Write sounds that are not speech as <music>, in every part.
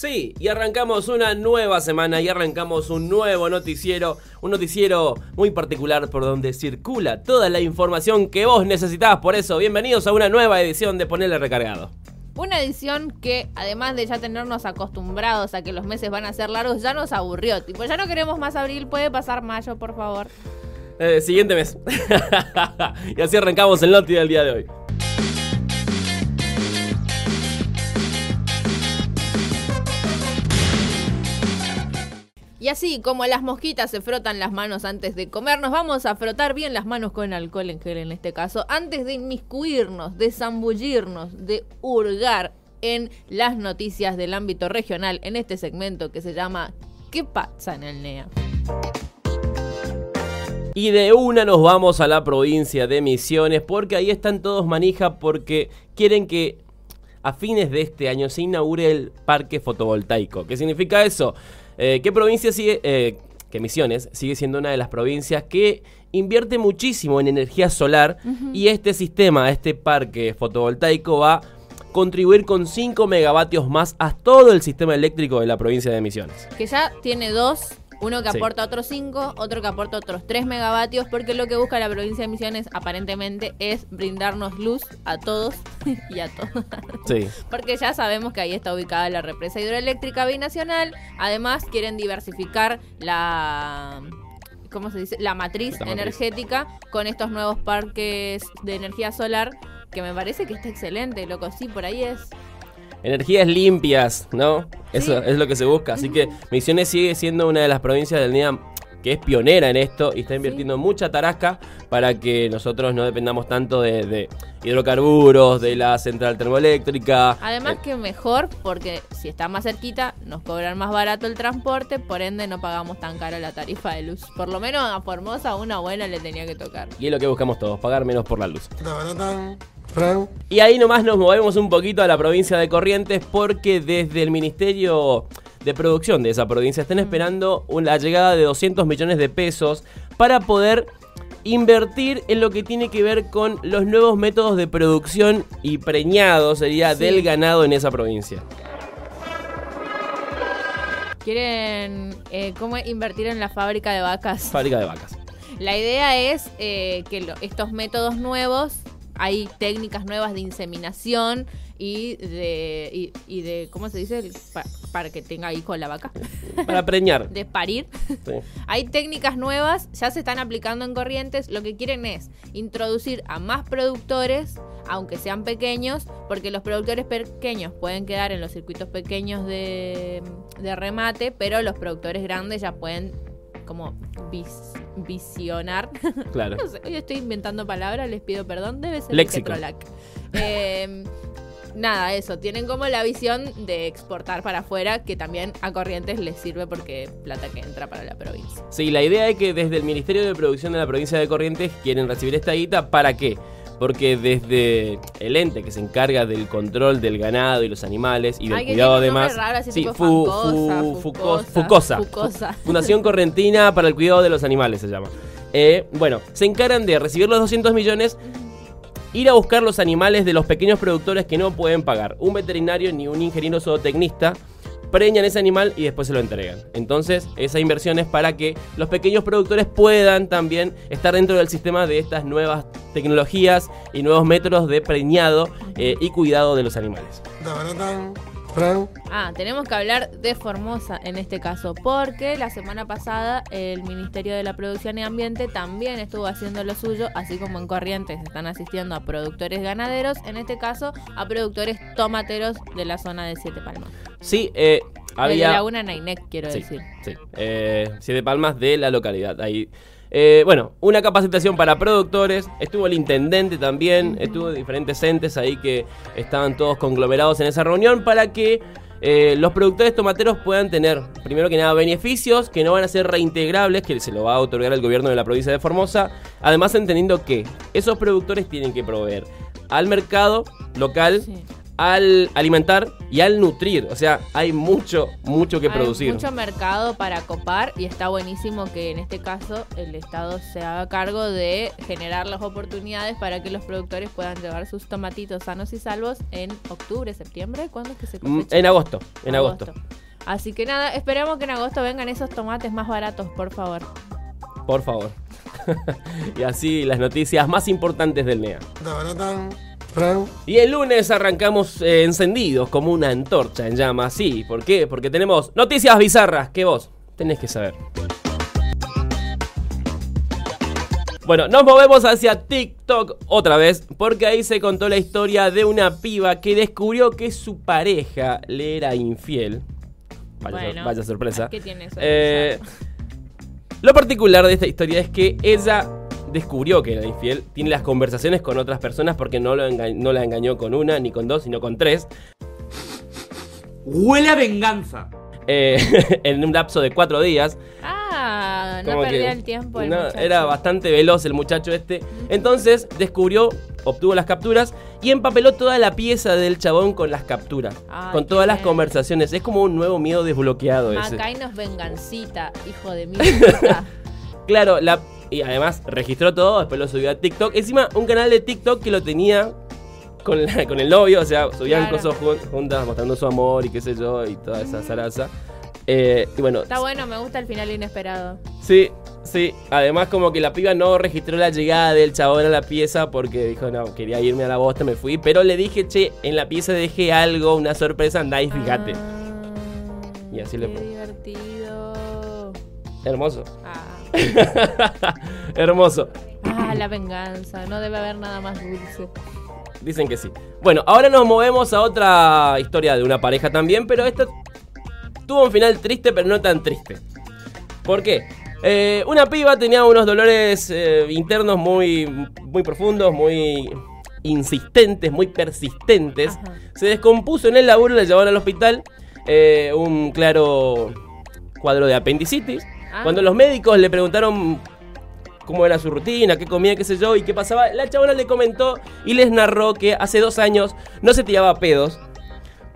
Sí, y arrancamos una nueva semana y arrancamos un nuevo noticiero, un noticiero muy particular por donde circula toda la información que vos necesitabas. Por eso, bienvenidos a una nueva edición de Ponerle Recargado. Una edición que, además de ya tenernos acostumbrados a que los meses van a ser largos, ya nos aburrió. Tipo, ya no queremos más abril, puede pasar mayo, por favor. Eh, siguiente mes. <laughs> y así arrancamos el noti del día de hoy. Así como las mosquitas se frotan las manos antes de comer, nos vamos a frotar bien las manos con alcohol en gel en este caso, antes de inmiscuirnos, de zambullirnos, de hurgar en las noticias del ámbito regional en este segmento que se llama ¿Qué pasa en el NEA? Y de una nos vamos a la provincia de Misiones porque ahí están todos manija porque quieren que a fines de este año se inaugure el parque fotovoltaico. ¿Qué significa eso? Eh, ¿Qué provincia sigue? Eh, que Misiones sigue siendo una de las provincias que invierte muchísimo en energía solar y este sistema, este parque fotovoltaico va a contribuir con 5 megavatios más a todo el sistema eléctrico de la provincia de Misiones. Que ya tiene dos uno que aporta otros 5, otro que aporta otros 3 megavatios, porque lo que busca la provincia de Misiones aparentemente es brindarnos luz a todos <laughs> y a todas. Sí. Porque ya sabemos que ahí está ubicada la represa hidroeléctrica binacional. Además, quieren diversificar la. ¿Cómo se dice? La matriz, La matriz. energética con estos nuevos parques de energía solar. Que me parece que está excelente, loco. Sí, por ahí es. Energías limpias, ¿no? Eso Sí. es lo que se busca. Así que Misiones sigue siendo una de las provincias del NEAM que es pionera en esto y está invirtiendo mucha tarasca para que nosotros no dependamos tanto de, de hidrocarburos, de la central termoeléctrica. Además Eh, que mejor, porque si está más cerquita, nos cobran más barato el transporte, por ende no pagamos tan cara la tarifa de luz. Por lo menos a Formosa una buena le tenía que tocar. y es lo que buscamos todos, pagar menos por la luz. Y ahí nomás nos movemos un poquito a la provincia de Corrientes porque desde el Ministerio de Producción de esa provincia están esperando la llegada de 200 millones de pesos para poder invertir en lo que tiene que ver con los nuevos métodos de producción y preñado sería Sí. del ganado en esa provincia. Quieren eh, cómo invertir en la fábrica de vacas. Fábrica de vacas. La idea es eh, que lo- estos métodos nuevos, hay técnicas nuevas de inseminación y de, y, y de ¿cómo se dice? Pa- para que tenga hijo la vaca. Para preñar. <laughs> De parir. Sí. Hay técnicas nuevas, ya se están aplicando en Corrientes. Lo que quieren es introducir a más productores, aunque sean pequeños, porque los productores pequeños pueden quedar en los circuitos pequeños de, de remate, pero los productores grandes ya pueden como vis- visionar. <laughs> Claro. No sé, hoy estoy inventando palabras, les pido perdón, debe ser Léxico. Eh, nada, eso, tienen como la visión de exportar para afuera, que también a Corrientes les sirve porque plata que entra para la provincia. Sí, la idea es que desde el Ministerio de Producción de la provincia de Corrientes quieren recibir esta guita. ¿Para qué? Porque desde el ente que se encarga del control del ganado y los animales y del Ay, cuidado además. sí, Fu- Fu- Fucosa, Fucosa. Fucosa. <laughs> Fundación Correntina para el Cuidado de los Animales se llama. Eh, bueno, se encargan de recibir los 200 millones, ir a buscar los animales de los pequeños productores que no pueden pagar. Un veterinario ni un ingeniero zootecnista preñan ese animal y después se lo entregan. Entonces, esa inversión es para que los pequeños productores puedan también estar dentro del sistema de estas nuevas tecnologías y nuevos métodos de preñado eh, y cuidado de los animales. Ah, tenemos que hablar de Formosa en este caso, porque la semana pasada el Ministerio de la Producción y Ambiente también estuvo haciendo lo suyo, así como en Corrientes están asistiendo a productores ganaderos, en este caso a productores tomateros de la zona de Siete Palmas. Sí, eh, De había... Laguna Nainec, quiero Sí, decir. sí. Eh, Siete Palmas de la localidad. Ahí. Eh, bueno, una capacitación para productores. Estuvo el intendente también. Estuvo diferentes entes ahí que estaban todos conglomerados en esa reunión para que eh, los productores tomateros puedan tener, primero que nada, beneficios que no van a ser reintegrables, que se lo va a otorgar el gobierno de la provincia de Formosa. Además, entendiendo que esos productores tienen que proveer al mercado local. Al alimentar y al nutrir. O sea, hay mucho, mucho que Hay producir. mucho mercado para copar y está buenísimo que en este caso el Estado se haga cargo de generar las oportunidades para que los productores puedan llevar sus tomatitos sanos y salvos en octubre, septiembre. ¿Cuándo es que se Mm, cosecha? En agosto, en agosto. Así que nada, esperemos que en agosto vengan esos tomates más baratos, por favor. Por favor. <laughs> y así las noticias más importantes del NEA. Y el lunes arrancamos eh, encendidos como una antorcha en llamas. Sí, ¿por qué? Porque tenemos noticias bizarras que vos tenés que saber. Bueno, nos movemos hacia TikTok otra vez, porque ahí se contó la historia de una piba que descubrió que su pareja le era infiel. Vaya, sor- Bueno, vaya sorpresa. ¿Qué tiene Eh, lo particular de esta historia es que ella descubrió que era infiel, tiene las conversaciones con otras personas porque no, lo enga- no la engañó con una ni con dos, sino con tres, Huele a venganza. eh, <laughs> en un lapso de cuatro días. Ah, no Como que- perdía el tiempo. el no, era bastante veloz el muchacho este. Entonces descubrió, obtuvo las capturas y empapeló toda la pieza del chabón con las capturas. Ay, con todas las bien. conversaciones. Es como un nuevo miedo desbloqueado ese. Macay nos vengancita, hijo de mi <laughs> puta. Claro, la, y además registró todo, después lo subió a TikTok. Encima, un canal de TikTok que lo tenía con, la- con el novio, o sea, subían Claro. cosas jun- juntas mostrando su amor y qué sé yo, y toda esa zaraza. Eh, y bueno, Está bueno, me gusta el final inesperado. sí, sí. Además, como que la piba no registró la llegada del chabón a la pieza porque dijo, no, quería irme a la bosta, me fui. Pero le dije, che, en la pieza dejé algo, una sorpresa, andá y fíjate. Ah, Y así le fue. divertido. Hermoso. Ah. <laughs> Hermoso. Ah, la venganza. No debe haber nada más dulce. Dicen que sí. Bueno, ahora nos movemos a otra historia de una pareja también, pero esta tuvo un final triste, pero no tan triste. ¿Por qué? Eh, una piba tenía unos dolores eh, internos muy, muy profundos, muy insistentes, muy persistentes. Ajá. Se descompuso en el laburo, la llevaron al hospital. eh, un claro cuadro de apendicitis. Ah. Cuando los médicos le preguntaron cómo era su rutina, qué comía, qué sé yo, y qué pasaba, la chabona le comentó y les narró que hace dos años no se tiraba pedos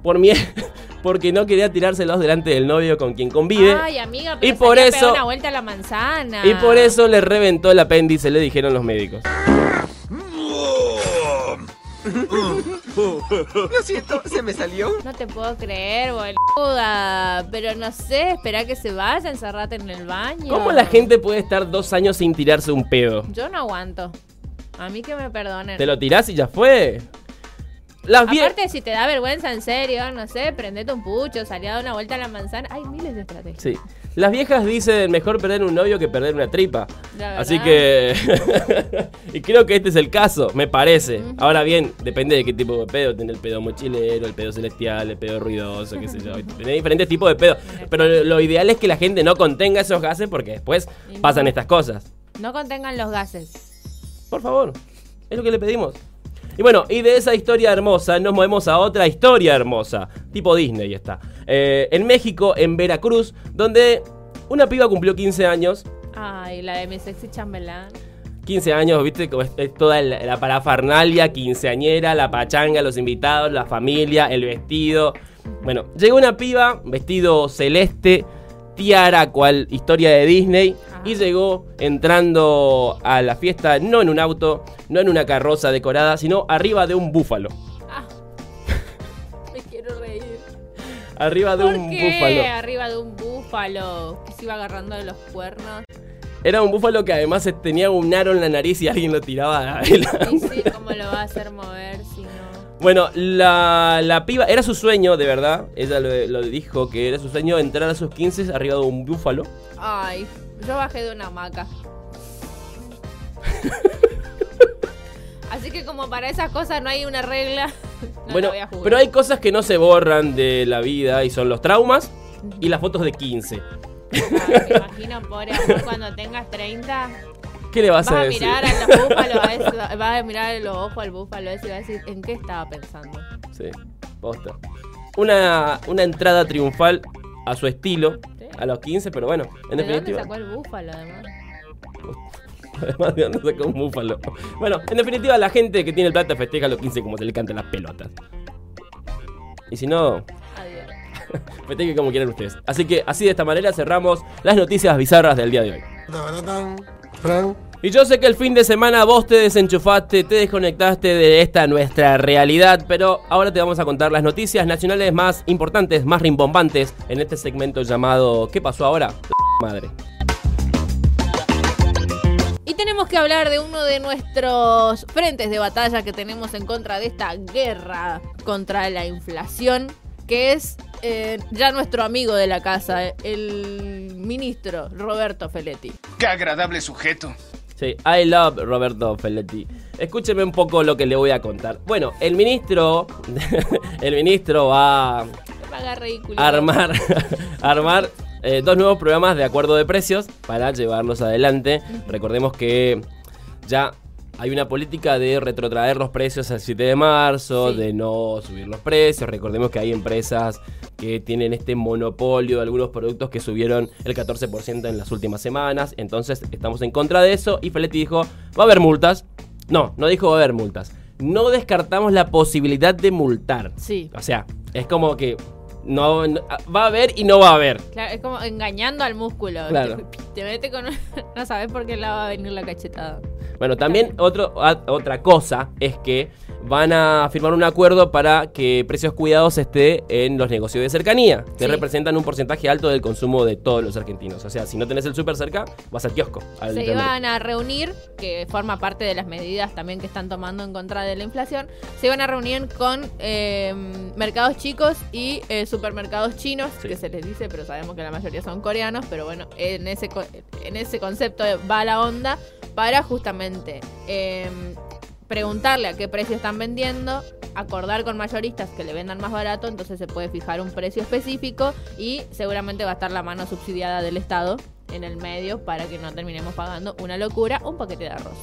por miedo, <laughs> porque no quería tirárselos delante del novio con quien convive. Ay, amiga, pero Y por eso- una vuelta a la manzana. Y por eso le reventó el apéndice, le dijeron los médicos. Lo siento, se me salió. No te puedo creer, boluda. Pero no sé, espera que se vaya, encerrate en el baño. ¿Cómo la gente puede estar dos años sin tirarse un pedo? Yo no aguanto. A mí que me perdonen. Te lo tirás y ya fue. Las Aparte, si te da vergüenza en serio, no sé, prendete un pucho, salí a dar una vuelta a la manzana. Hay miles de estrategias. Sí. Las viejas dicen mejor perder un novio que perder una tripa. Así que. <laughs> y creo que este es el caso, me parece. Ahora bien, depende de qué tipo de pedo. Tiene el pedo mochilero, el pedo celestial, el pedo ruidoso, qué sé yo. <laughs> Tiene diferentes tipos de pedo. Pero lo, ideal es que la gente no contenga esos gases porque después no. pasan estas cosas. No contengan los gases. Por favor, es lo que le pedimos. Y bueno, y de esa historia hermosa nos movemos a otra historia hermosa, tipo Disney está. Eh, en México, en Veracruz, donde una piba cumplió 15 años. Ay, la de mi sexy chambelán. 15 años, viste, como es, es toda la, la parafernalia quinceañera, la pachanga, los invitados, la familia, el vestido. Bueno, llegó una piba, vestido celeste, tiara, cual historia de Disney, y llegó entrando a la fiesta no en un auto, no en una carroza decorada, sino arriba de un búfalo. Arriba de ¿Por un qué? búfalo. Arriba de un búfalo. Que se iba agarrando de los cuernos. Era un búfalo que además tenía un aro en la nariz y alguien lo tiraba. Y sí, ¿cómo lo va a hacer mover si no? Bueno, la, la piba, era su sueño, de verdad. Ella lo, lo dijo que era su sueño entrar a sus 15 arriba de un búfalo. Ay, yo bajé de una hamaca. <laughs> Así que como para esas cosas no hay una regla, <laughs> no bueno, pero hay cosas que no se borran de la vida y son los traumas y las fotos de 15. Ay, me imagino, pobre amor, cuando tengas 30, ¿Qué le vas, vas a a decir? mirar a los búfalos, a ese- vas a mirar los ojos al búfalo ese y vas a decir, ¿en qué estaba pensando? Sí, posta. Una, una entrada triunfal a su estilo, Sí. a los 15, pero bueno, en ¿De dónde definitiva. sacó el búfalo además? Además de dónde sacó un búfalo. Bueno, en definitiva, la gente que tiene el plata festeja a los 15 como se le cantan las pelotas. y si no, Adiós. <laughs> festejen como quieran ustedes. Así que así de esta manera cerramos las noticias bizarras del día de hoy. Y yo sé que el fin de semana vos te desenchufaste, te desconectaste de esta nuestra realidad, pero ahora te vamos a contar las noticias nacionales más importantes, más rimbombantes en este segmento llamado ¿Qué pasó ahora? Madre. Y tenemos que hablar de uno de nuestros frentes de batalla que tenemos en contra de esta guerra contra la inflación, que es eh, ya nuestro amigo de la casa, el ministro Roberto Feletti. Qué agradable sujeto. Sí, I love Roberto Felletti. Escúcheme un poco lo que le voy a contar. Bueno, el ministro, <laughs> el ministro va a armar, <laughs> armar eh, dos nuevos programas de acuerdo de precios para llevarlos adelante. Recordemos que ya hay una política de retrotraer los precios al 7 de marzo, Sí. de no subir los precios. Recordemos que hay empresas que tienen este monopolio de algunos productos que subieron el 14% en las últimas semanas. Entonces estamos en contra de eso y Feletti dijo, va a haber multas. No, no dijo va a haber multas. No descartamos la posibilidad de multar. Sí. O sea, es como que no, no- va a haber y no va a haber. Claro, es como engañando al músculo. Claro. Te, <laughs> te mete con... <laughs> no sabes por qué le va a venir la cachetada. Bueno, también otro, a- otra cosa es que van a firmar un acuerdo para que Precios Cuidados esté en los negocios de cercanía, que Sí. representan un porcentaje alto del consumo de todos los argentinos. O sea, si no tenés el súper cerca, vas al kiosco. al Se iban a reunir, que forma parte de las medidas también que están tomando en contra de la inflación, se iban a reunir con eh, mercados chicos y eh, supermercados chinos, Sí. que se les dice, pero sabemos que la mayoría son coreanos, pero bueno, en ese, en ese concepto va la onda para justamente eh, preguntarle a qué precio están vendiendo, acordar con mayoristas que le vendan más barato, entonces se puede fijar un precio específico y seguramente va a estar la mano subsidiada del Estado en el medio para que no terminemos pagando una locura un paquete de arroz.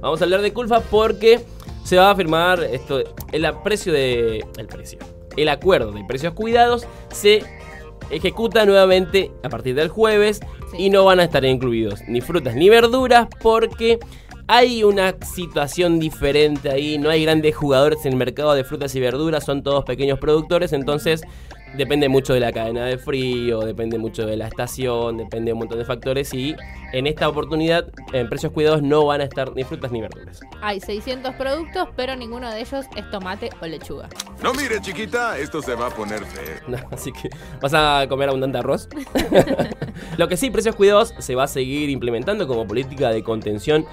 Vamos a hablar de Culfa porque se va a firmar esto, el precio de el precio, el acuerdo de precios cuidados se ejecuta nuevamente a partir del jueves Sí. y no van a estar incluidos ni frutas ni verduras porque hay una situación diferente ahí, no hay grandes jugadores en el mercado de frutas y verduras, son todos pequeños productores, entonces depende mucho de la cadena de frío, depende mucho de la estación, depende de un montón de factores y en esta oportunidad en precios cuidados no van a estar ni frutas ni verduras. Hay 600 productos, pero ninguno de ellos es tomate o lechuga. No mire, chiquita, esto se va a poner feo. <laughs> No, así que vas a comer abundante arroz. <laughs> Lo que sí, precios cuidados se va a seguir implementando como política de contención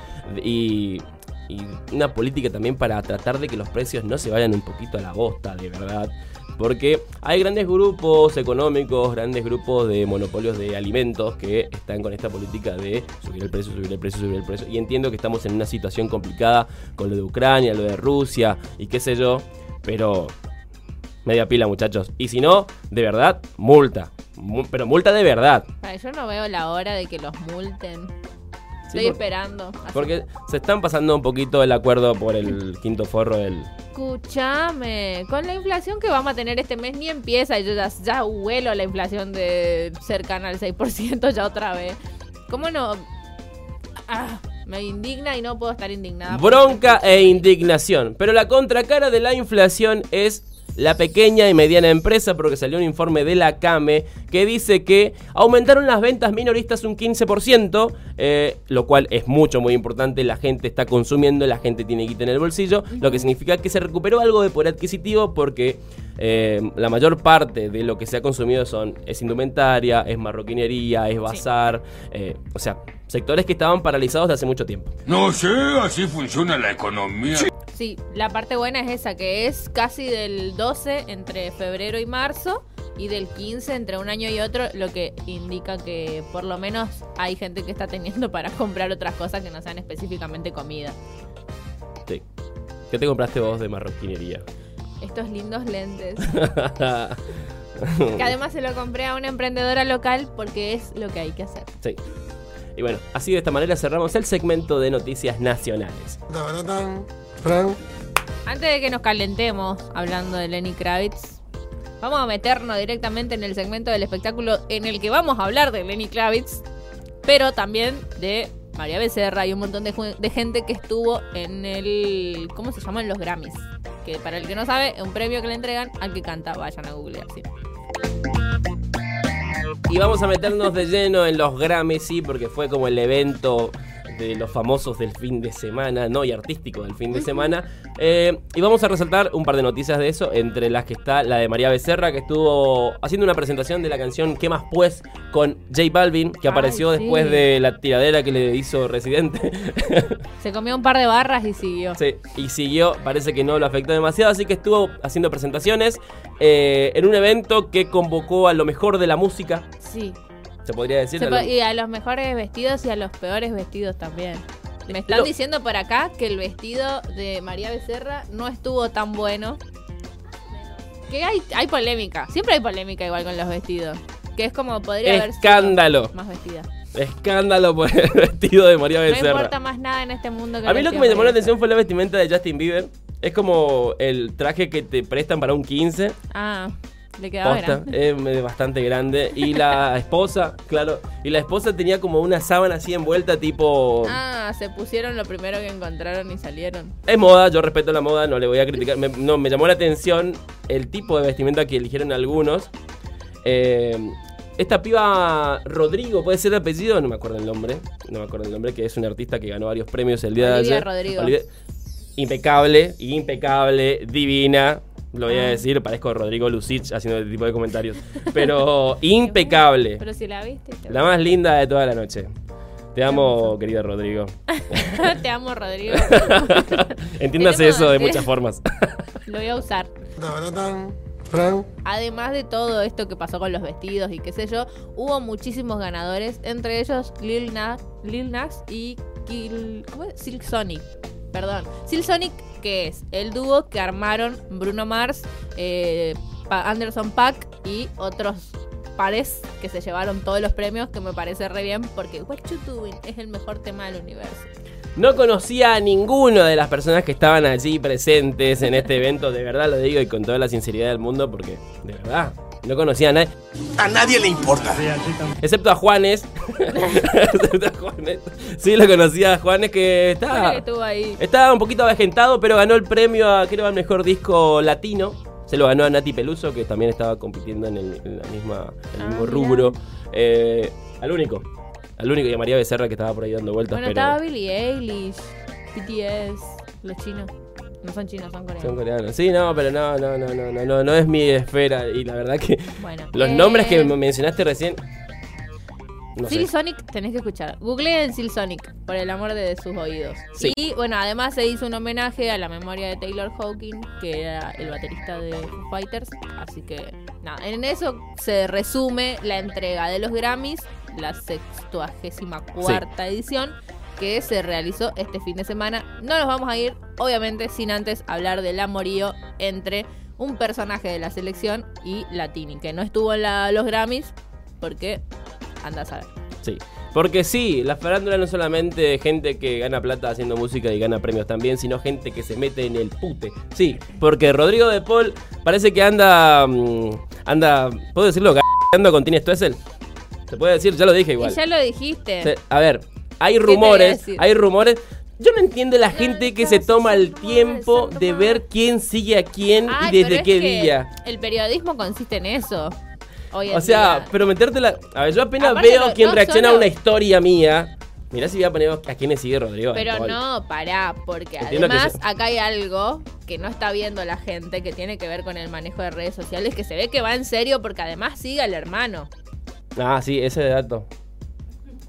y, y una política también para tratar de que los precios no se vayan un poquito a la bosta, de verdad. Porque hay grandes grupos económicos, grandes grupos de monopolios de alimentos que están con esta política de subir el precio, subir el precio, subir el precio. Y entiendo que estamos en una situación complicada con lo de Ucrania, lo de Rusia y qué sé yo. Pero Media pila, muchachos. Y si no, de verdad, multa. Mu- pero multa de verdad. Ay, yo no veo la hora de que los multen. Estoy esperando. Porque se están pasando un poquito el acuerdo por el quinto forro del... Escúchame, con la inflación que vamos a tener este mes ni empieza yo ya, ya huelo la inflación de cercana al 6% ya otra vez. ¿Cómo no? Ah, me indigna y no puedo estar indignada. Bronca e indignación. Pero la contracara de la inflación es la pequeña y mediana empresa, porque salió un informe de la CAME que dice que aumentaron las ventas minoristas un 15%, eh, lo cual es mucho, muy importante. La gente está consumiendo, la gente tiene guita en el bolsillo, lo que significa que se recuperó algo de poder adquisitivo porque eh, la mayor parte de lo que se ha consumido son es indumentaria, es marroquinería, es bazar, eh, o sea, sectores que estaban paralizados de hace mucho tiempo. No sé, así funciona la economía. Sí, la parte buena es esa, que es casi del 12 entre febrero y marzo y del 15 entre un año y otro, lo que indica que por lo menos hay gente que está teniendo <laughs> para comprar otras cosas que no sean específicamente comida. Sí. ¿Qué te compraste vos de marroquinería? Estos lindos lentes. <laughs> Que además se lo compré a una emprendedora local porque es lo que hay que hacer. sí. Y bueno, así de esta manera cerramos el segmento de noticias nacionales. Antes de que nos calentemos hablando de Lenny Kravitz, vamos a meternos directamente en el segmento del espectáculo en el que vamos a hablar de Lenny Kravitz, pero también de María Becerra y un montón de, gente que estuvo en el. ¿Cómo se llaman los Grammys? Que para el que no sabe, es un premio que le entregan al que canta. Vayan a googlear, sí. Y vamos a meternos de lleno en los Grammys, sí, porque fue como el evento de los famosos del fin de semana, no, y artístico del fin de semana. Eh, y vamos a resaltar un par de noticias de eso, entre las que está la de María Becerra, que estuvo haciendo una presentación de la canción ¿Qué más pues? con J Balvin, que Ay, apareció sí. después de la tiradera que le hizo Residente. Se comió un par de barras y siguió. Sí, y siguió, parece que no lo afectó demasiado, así que estuvo haciendo presentaciones eh, en un evento que convocó a lo mejor de la música, Sí. Se podría decir. Se po- y a los mejores vestidos y a los peores vestidos también. Me están Lo- diciendo por acá que el vestido de María Becerra no estuvo tan bueno. Que hay, hay polémica. Siempre hay polémica igual con los vestidos. Que es como podría haber sido Escándalo. más vestida. Escándalo por el <laughs> vestido de María No Becerra. importa más nada en este mundo que a mí lo que me llamó la atención fue la vestimenta de Justin Bieber. Es como el traje que te prestan para un 15. Becerra. Ah, le quedaba Posta, grande. bastante grande. Y la <laughs> esposa, claro. Y la esposa tenía como una sábana así envuelta, tipo. Ah, se pusieron lo primero que encontraron y salieron. Es moda, yo respeto la moda, no le voy a criticar. Me, no, me llamó la atención el tipo de vestimenta que eligieron algunos. Eh, esta piba Rodrigo, ¿puede ser el apellido? No me acuerdo el nombre. No me acuerdo el nombre, que es un artista que ganó varios premios el día Olivia de ayer. Rodrigo. Olivia- Impecable, impecable, divina. Lo voy a Ah. decir, parezco Rodrigo Lucich haciendo este tipo de comentarios. <laughs> Pero impecable. Pero si la viste. te- La más linda de toda la noche. Te amo, querido Rodrigo. <laughs> Te amo, Rodrigo. <laughs> Entiéndase eso de muchas formas. Lo voy a usar. Además de todo esto que pasó con los vestidos y qué sé yo, hubo muchísimos ganadores, entre ellos Lil Nas, Lil Nas y Kill, ¿cómo es? Silk Sonic. Perdón. Silk Sonic, que es el dúo que armaron Bruno Mars, eh, Anderson Paak y otros pares que se llevaron todos los premios, que me parece re bien porque What You Doing es el mejor tema del universo. No conocía a ninguno de las personas que estaban allí presentes en este evento, de verdad lo digo y con toda la sinceridad del mundo, porque de verdad no conocía a nadie, A nadie le importa. excepto a Juanes. <laughs> excepto a Juanes. Sí, lo conocía a Juanes que estaba, que estuvo ahí. estaba un poquito avejentado, pero ganó el premio a, creo, al mejor disco latino. Se lo ganó a Nati Peluso, que también estaba compitiendo en el, en la misma, en el Ah, mismo rubro. Eh, al único. Al único y a María Becerra que estaba por ahí dando vueltas. Bueno, pero... estaba Billie Eilish, BTS, los chinos. No son chinos, son coreanos. Son coreanos. Sí, no, pero no, no, no, no, no, no, no es mi esfera. Y la verdad que Bueno. los eh, nombres que me mencionaste recién. No sé. Silk Sonic tenés que escuchar. Googleen Silk Sonic, por el amor de sus oídos. Sí. Y bueno, además se hizo un homenaje a la memoria de Taylor Hawkins, que era el baterista de Foo Fighters. Así que nada, en eso se resume la entrega de los Grammys, la sextuagésima cuarta edición que se realizó este fin de semana. No nos vamos a ir, obviamente, sin antes hablar del amorío entre un personaje de la selección y Latini, que no estuvo en la- los Grammys porque anda a saber. Sí. Porque sí, la farándula no es solamente gente que gana plata haciendo música y gana premios también, sino gente que se mete en el pute. Sí, porque Rodrigo de Paul parece que anda. mm, anda. ¿Puedo decirlo? Anda con Tini Stoessel. Se puede decir, ya lo dije igual. Y ya lo dijiste. A ver, hay rumores, hay rumores. Yo no entiendo la gente que se toma el tiempo de ver quién sigue a quién Ay, y pero desde es qué que día. El periodismo consiste en eso. Hoy en O sea, día. pero metértela. A ver, yo apenas Aparte veo no- quién no reacciona a una historia mía. Mirá si voy a poner a quién le sigue Rodrigo. Pero no, pará, porque Entiendo además acá hay algo que no está viendo la gente que tiene que ver con el manejo de redes sociales, que se ve que va en serio porque además sigue al hermano. Ah, sí, ese dato.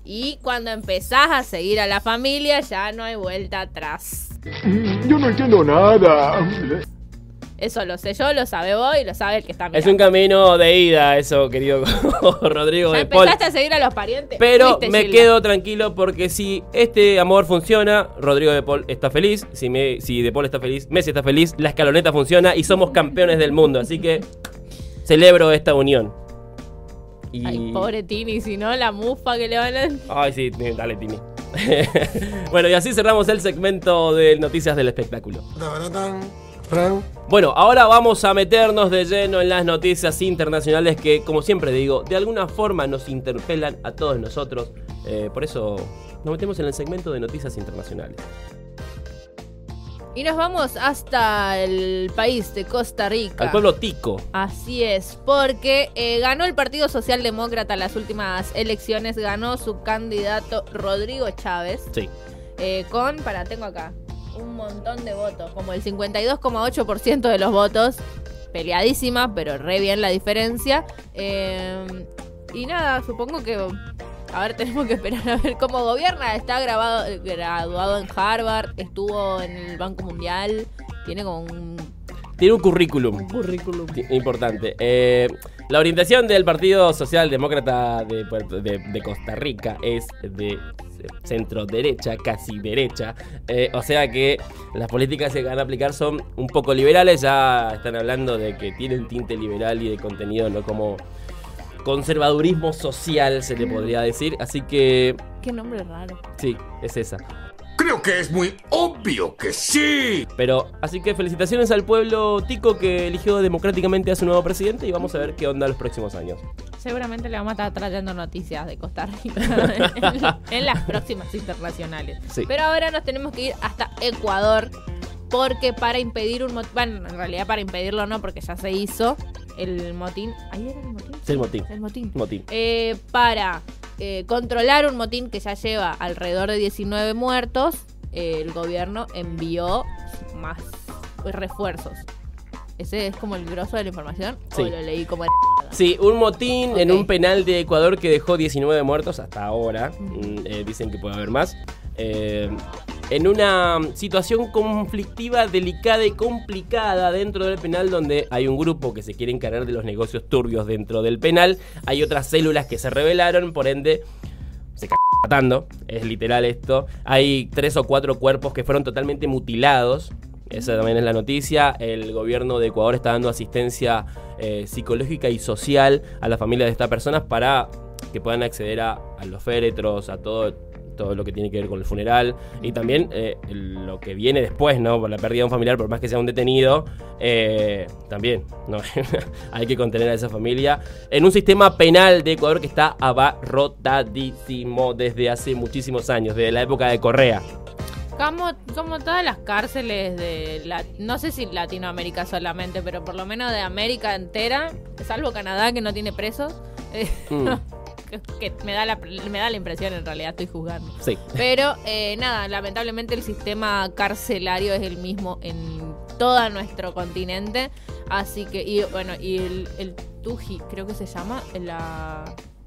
Y cuando empezás a seguir a la familia ya no hay vuelta atrás. Yo no entiendo nada. Eso lo sé yo, lo sabe vos y lo sabe el que está Es mirando. un camino de ida, eso, querido <laughs> Rodrigo Ya de Paul. empezaste a seguir a los parientes. Pero Fuiste, me Gilda. quedo tranquilo porque si este amor funciona, Rodrigo de Paul está feliz. Si, me, si de Paul está feliz, Messi está feliz, la escaloneta funciona y somos campeones del mundo. Así que celebro esta unión. Y... Ay, pobre Tini, si no, la mufa que le van a... Ay, sí, dale, Tini. <laughs> bueno, y así cerramos el segmento de noticias del espectáculo. Bueno, ahora vamos a meternos de lleno en las noticias internacionales que, como siempre digo, de alguna forma nos interpelan a todos nosotros. Eh, por eso nos metemos en el segmento de noticias internacionales. Y nos vamos hasta el país de Costa Rica. Al pueblo tico. Así es, porque eh, ganó el Partido Socialdemócrata las últimas elecciones, ganó su candidato Rodrigo Chávez, Sí. eh, con, para, tengo acá, un montón de votos, como el 52,8% de los votos, peleadísima, pero re bien la diferencia. Eh, y nada, supongo que, a ver, tenemos que esperar a ver cómo gobierna. Está grabado, graduado en Harvard, estuvo en el Banco Mundial, tiene como un Tiene un currículum. currículum. Sí, Importante. Eh, la orientación del Partido Socialdemócrata de, Puerto- de, de Costa Rica es de centro derecha, casi derecha. Eh, o sea que las políticas que van a aplicar son un poco liberales. Ya están hablando de que tienen tinte liberal y de contenido, no como conservadurismo social, se le podría decir. Así que Qué nombre raro. sí, es esa. Creo que es muy obvio que sí. Pero, así que felicitaciones al pueblo tico que eligió democráticamente a su nuevo presidente y vamos a ver qué onda los próximos años. Seguramente le vamos a estar trayendo noticias de Costa Rica <laughs> <laughs> en, en las próximas internacionales. Sí. Pero ahora nos tenemos que ir hasta Ecuador porque para impedir un bueno, en realidad para impedirlo no, porque ya se hizo el motín. ¿Ahí era el motín? Sí, el motín. El motín. Motín. Eh, para eh, controlar un motín que ya lleva alrededor de 19 muertos, eh, el gobierno envió más refuerzos. ¿Ese es como el grosso de la información? Sí. ¿O lo leí como el... <laughs> Sí, un motín en un penal de Ecuador que dejó 19 muertos hasta ahora. Mm, eh, dicen que puede haber más. Eh, en una situación conflictiva, delicada y complicada dentro del penal donde hay un grupo que se quiere encargar de los negocios turbios dentro del penal. Hay otras células que se rebelaron, por ende se c matando. Es literal esto. Hay tres o cuatro cuerpos que fueron totalmente mutilados. Esa también es la noticia. El gobierno de Ecuador está dando asistencia eh, psicológica y social a las familias de estas personas para que puedan acceder a, a los féretros, a todo, todo lo que tiene que ver con el funeral y también eh, lo que viene después, ¿no? Por la pérdida de un familiar, por más que sea un detenido, eh, también, ¿no? <laughs> Hay que contener a esa familia en un sistema penal de Ecuador que está abarrotadísimo desde hace muchísimos años, desde la época de Correa. Como, como todas las cárceles de, la, no sé si Latinoamérica solamente, pero por lo menos de América entera, salvo Canadá que no tiene presos, eh, Mm. <laughs> que, me, da la, me da la impresión, en realidad estoy juzgando. Sí. Pero eh, nada, lamentablemente el sistema carcelario es el mismo en todo nuestro continente. Así que, y bueno, y el, el Tuji, creo que se llama, la,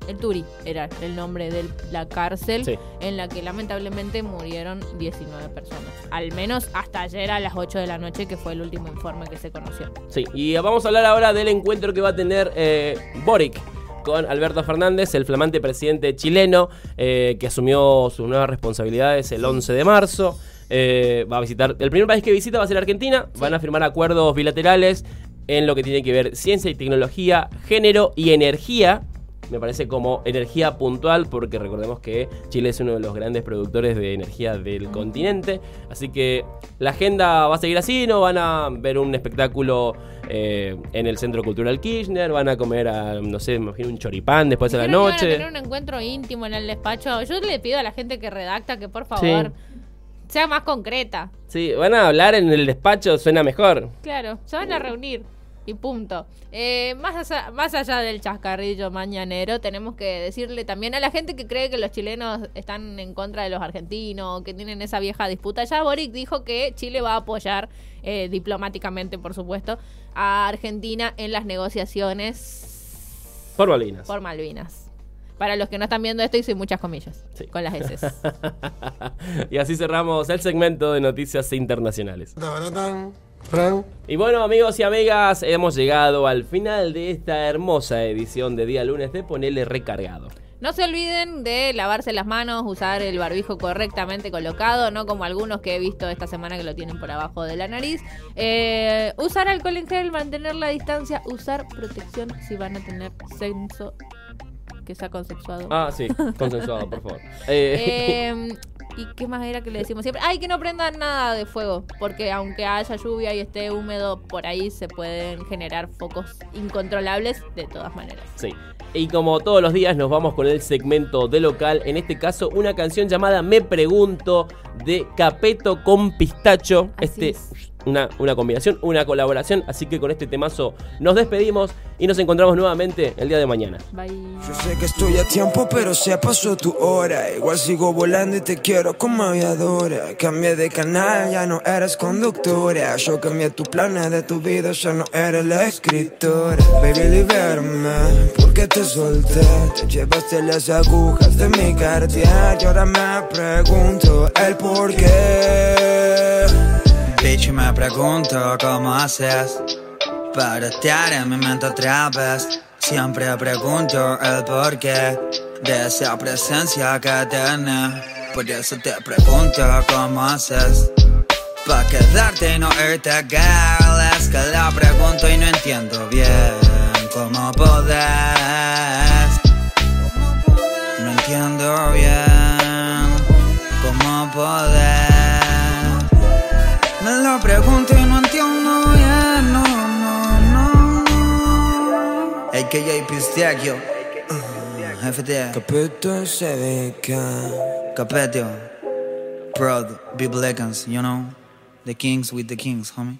el Turi era el nombre de la cárcel Sí. en la que lamentablemente murieron 19 personas. Al menos hasta ayer a las 8 de la noche, que fue el último informe que se conoció. Sí, y vamos a hablar ahora del encuentro que va a tener eh, Boric con Alberto Fernández, el flamante presidente chileno, eh, que asumió sus nuevas responsabilidades el 11 de marzo. Eh, va a visitar, el primer país que visita va a ser Argentina. Van a firmar acuerdos bilaterales en lo que tiene que ver ciencia y tecnología, género y energía. Me parece como energía puntual porque recordemos que Chile es uno de los grandes productores de energía del continente. Así que la agenda va a seguir así, ¿no? Van a ver un espectáculo eh, en el Centro Cultural Kirchner, van a comer, a, no sé, me imagino un choripán después de la que iban a noche. tener un encuentro íntimo en el despacho. Yo le pido a la gente que redacta que por favor sea más concreta. Sí, van a hablar en el despacho, suena mejor. Claro, se van a reunir y punto. Eh, más, allá, más allá del chascarrillo mañanero, tenemos que decirle también a la gente que cree que los chilenos están en contra de los argentinos, que tienen esa vieja disputa. Ya Boric dijo que Chile va a apoyar eh, diplomáticamente, por supuesto, a Argentina en las negociaciones Por Malvinas. por Malvinas. Para los que no están viendo esto, hice muchas comillas Sí. con las S. <laughs> y así cerramos el segmento de noticias internacionales. Y bueno, amigos y amigas, hemos llegado al final de esta hermosa edición de día lunes de Ponele Recargado. No se olviden de lavarse las manos, usar el barbijo correctamente colocado, no como algunos que he visto esta semana que lo tienen por abajo de la nariz. Eh, usar alcohol en gel, mantener la distancia, usar protección si van a tener sexo que sea consensuado. Ah, sí, consensuado, por favor. <laughs> Eh, Eh, ¿Y qué más era que le decimos siempre? Ay, que no prendan nada de fuego, porque aunque haya lluvia y esté húmedo, por ahí se pueden generar focos incontrolables de todas maneras. Sí. Y como todos los días nos vamos con el segmento de local, en este caso una canción llamada Me Pregunto de Capeto con Pistacho. Así este es. Una, una combinación, una colaboración, así que con este temazo nos despedimos y nos encontramos nuevamente el día de mañana. Bye. Yo sé que estoy a tiempo, pero se pasó tu hora. Igual sigo volando y te quiero como aviadora. Cambié de canal, ya no eres conductora. Yo cambié tu planes de tu vida, ya no eres la escritora. Baby, libérame, porque te solté. Te llevaste las agujas de mi cartier. Y ahora me pregunto el por qué. Bitch, me pregunto cómo haces para estar en mi mente otra vez. Siempre pregunto el porqué de esa presencia que tienes. Por eso te pregunto cómo haces para quedarte y no irte, girl. Es que la pregunto y no entiendo bien cómo podés. No entiendo bien cómo podés. Me lo pregunto y no entiendo bien, no, no, no. AKA Pistachio. Uh, FT. Capito se dedica. Capetio. Proud, Big Legends, you know. The kings with the kings, homie.